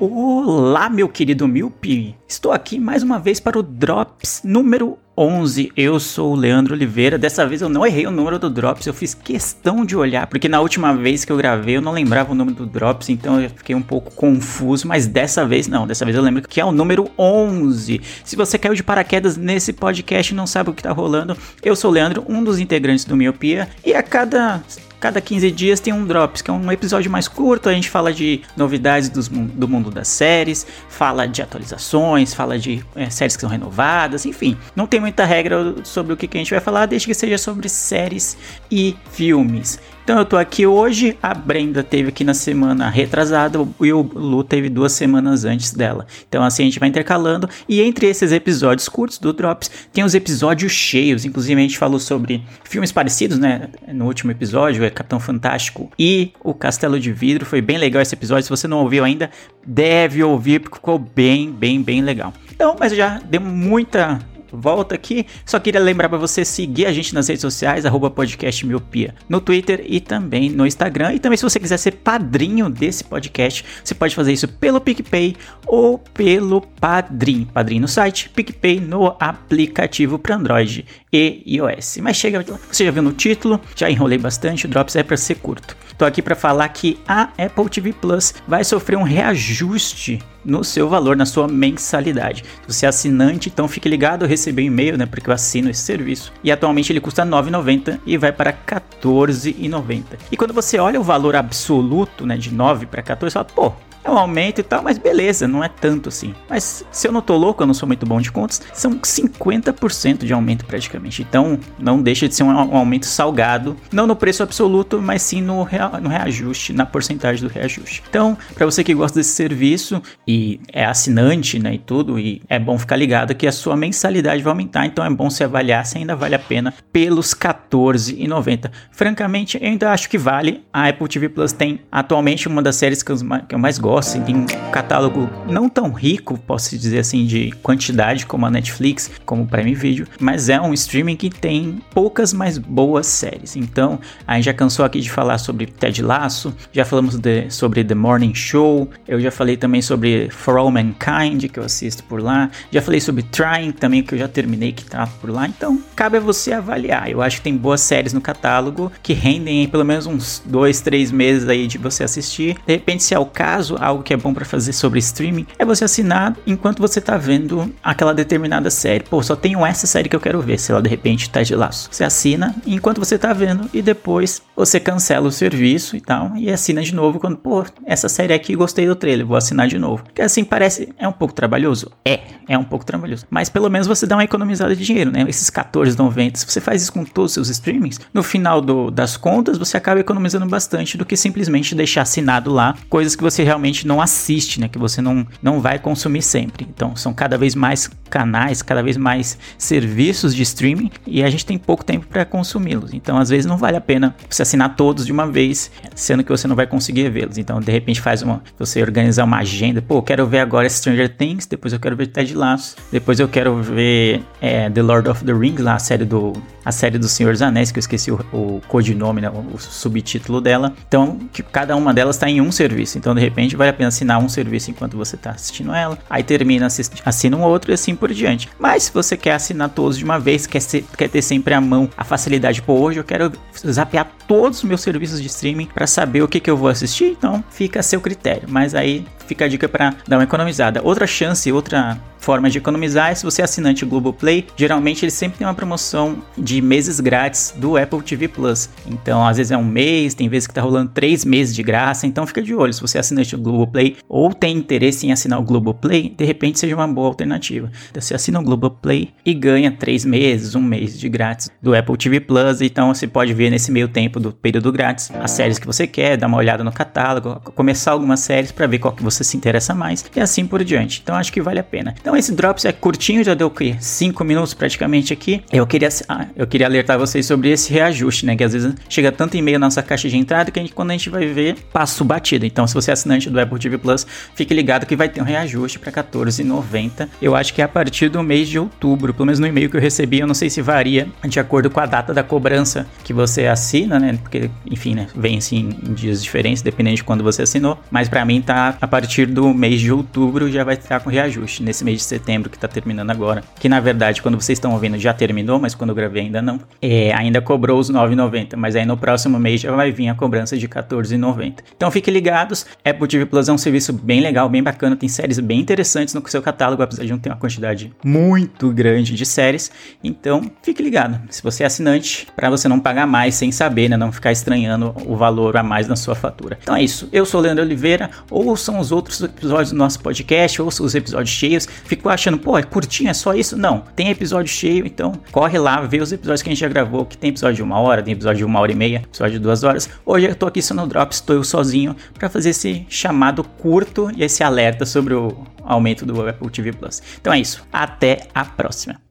Olá, meu querido Milpe! Estou aqui mais uma vez para o Drops número 11. Eu sou o Leandro Oliveira. Dessa vez eu não errei o número do Drops, eu fiz questão de olhar, porque na última vez que eu gravei eu não lembrava o número do Drops, então eu fiquei um pouco confuso, mas dessa vez não. Dessa vez eu lembro que é o número 11. Se você caiu de paraquedas nesse podcast e não sabe o que está rolando, eu sou o Leandro, um dos integrantes do Miopia, e a cada Cada 15 dias tem um Drops, que é um episódio mais curto. A gente fala de novidades dos, do mundo das séries, fala de atualizações, fala de é, séries que são renovadas, enfim. Não tem muita regra sobre o que, que a gente vai falar, desde que seja sobre séries e filmes. Então eu tô aqui hoje, a Brenda teve aqui na semana retrasada e o Lu teve duas semanas antes dela. Então assim a gente vai intercalando e entre esses episódios curtos do Drops tem os episódios cheios, inclusive a gente falou sobre filmes parecidos, né? No último episódio, é Capitão Fantástico e o Castelo de Vidro, foi bem legal esse episódio, se você não ouviu ainda, deve ouvir porque ficou bem, bem, bem legal. Então, mas já deu muita volta aqui. Só queria lembrar para você seguir a gente nas redes sociais, arroba podcast miopia, no Twitter e também no Instagram. E também se você quiser ser padrinho desse podcast, você pode fazer isso pelo PicPay ou pelo Padrim. Padrim no site, PicPay no aplicativo para Android e iOS. Mas chega, você já viu no título, já enrolei bastante, o Drops é para ser curto. Tô aqui para falar que a Apple TV Plus vai sofrer um reajuste no seu valor, na sua mensalidade. Se você é assinante, então fique ligado, recebi um e-mail, né, porque eu assino esse serviço. E atualmente ele custa R$ 9,90 e vai para R$ 14,90. E quando você olha o valor absoluto, né, de 9 para 14, você fala, pô, é um aumento e tal, mas beleza, não é tanto assim. Mas se eu não tô louco, eu não sou muito bom de contas, são 50% de aumento praticamente. Então não deixa de ser um, um aumento salgado, não no preço absoluto, mas sim no, rea, no reajuste, na porcentagem do reajuste. Então, para você que gosta desse serviço e é assinante, né, e tudo, e é bom ficar ligado que a sua mensalidade vai aumentar, então é bom você avaliar se ainda vale a pena pelos 14,90. Francamente, eu ainda acho que vale. A Apple TV Plus tem atualmente uma das séries que eu mais gosto assim, tem um catálogo não tão rico, posso dizer assim, de quantidade como a Netflix, como o Prime Video, mas é um streaming que tem poucas mais boas séries. Então, a gente já cansou aqui de falar sobre Ted Lasso, já falamos de, sobre The Morning Show, eu já falei também sobre For All Mankind, que eu assisto por lá, já falei sobre Trying também, que eu já terminei, que tá por lá. Então, cabe a você avaliar. Eu acho que tem boas séries no catálogo que rendem pelo menos uns dois, três meses aí de você assistir. De repente, se é o caso, algo que é bom para fazer sobre streaming é você assinar enquanto você tá vendo aquela determinada série. Pô, só tenho essa série que eu quero ver, sei lá, de repente tá de laço. Você assina enquanto você tá vendo e depois você cancela o serviço e tal e assina de novo quando, pô, essa série aqui gostei do trailer, vou assinar de novo. Que assim parece é um pouco trabalhoso. É, é um pouco trabalhoso, mas pelo menos você dá uma economizada de dinheiro, né? Esses 14,90, se você faz isso com todos os seus streamings, no final do, das contas você acaba economizando bastante do que simplesmente deixar assinado lá coisas que você realmente realmente não assiste, né? Que você não, não vai consumir sempre. Então, são cada vez mais canais, cada vez mais serviços de streaming e a gente tem pouco tempo para consumi-los. Então, às vezes não vale a pena você assinar todos de uma vez, sendo que você não vai conseguir vê-los. Então, de repente faz uma, você organizar uma agenda. Pô, quero ver agora Stranger Things, depois eu quero ver Ted Lasso, depois eu quero ver é, The Lord of the Rings, lá a série do a série do Senhor dos Anéis, que eu esqueci o, o codinome, né, o, subtítulo dela. Então, que cada uma delas está em um serviço. Então, de repente, vale a pena assinar um serviço enquanto você está assistindo ela. Aí termina, assiste, assina um outro e assim por diante. Mas se você quer assinar todos de uma vez, quer, ser, quer ter sempre à mão a facilidade, pô, hoje eu quero zapear todos os meus serviços de streaming para saber o que, que eu vou assistir, então fica a seu critério. Mas aí fica a dica para dar uma economizada. Outra chance, outra forma de economizar é se você é assinante Globoplay. Geralmente eles sempre têm uma promoção de meses grátis do Apple TV Plus. Então, às vezes é um mês, tem vezes que tá rolando três meses de graça. Então, fica de olho. Se você é assinante do Globoplay ou tem interesse em assinar o Globoplay, de repente seja uma boa alternativa. Então, você assina o Globoplay e ganha três meses, um mês de grátis do Apple TV Plus. Então, você pode ver nesse meio tempo do período grátis, as séries que você quer, dar uma olhada no catálogo, começar algumas séries para ver qual que você se interessa mais e assim por diante. Então acho que vale a pena. Então esse Drops é curtinho, já deu o quê? 5 minutos praticamente aqui. Eu queria, ah, eu queria alertar vocês sobre esse reajuste, né? Que às vezes chega tanto e-mail na nossa caixa de entrada que a gente, quando a gente vai ver, passo batido. Então se você é assinante do Apple TV Plus, fique ligado que vai ter um reajuste para 14,90. Eu acho que é a partir do mês de outubro, pelo menos no e-mail que eu recebi, eu não sei se varia de acordo com a data da cobrança que você assina, né? Porque, enfim, né? Vem assim em dias diferentes, dependendo de quando você assinou. Mas para mim tá a partir do mês de outubro já vai estar com reajuste. Nesse mês de setembro que tá terminando agora. Que na verdade, quando vocês estão ouvindo, já terminou, mas quando eu gravei ainda não. É, ainda cobrou os 9,90. Mas aí no próximo mês já vai vir a cobrança de 14,90. Então fiquem ligados. Apple TV Plus é um serviço bem legal, bem bacana. Tem séries bem interessantes no seu catálogo, apesar de não ter uma quantidade muito grande de séries. Então fique ligado. Se você é assinante, para você não pagar mais sem saber, né? Não ficar estranhando o valor a mais na sua fatura. Então é isso. Eu sou o Leandro Oliveira. Ouçam os outros episódios do nosso podcast, ouçam os episódios cheios. Ficou achando, pô, é curtinho, é só isso? Não. Tem episódio cheio, então corre lá, vê os episódios que a gente já gravou, que tem episódio de uma hora, tem episódio de uma hora e meia, episódio de duas horas. Hoje eu tô aqui só no Drops, estou eu sozinho para fazer esse chamado curto e esse alerta sobre o aumento do Apple TV Plus. Então é isso. Até a próxima.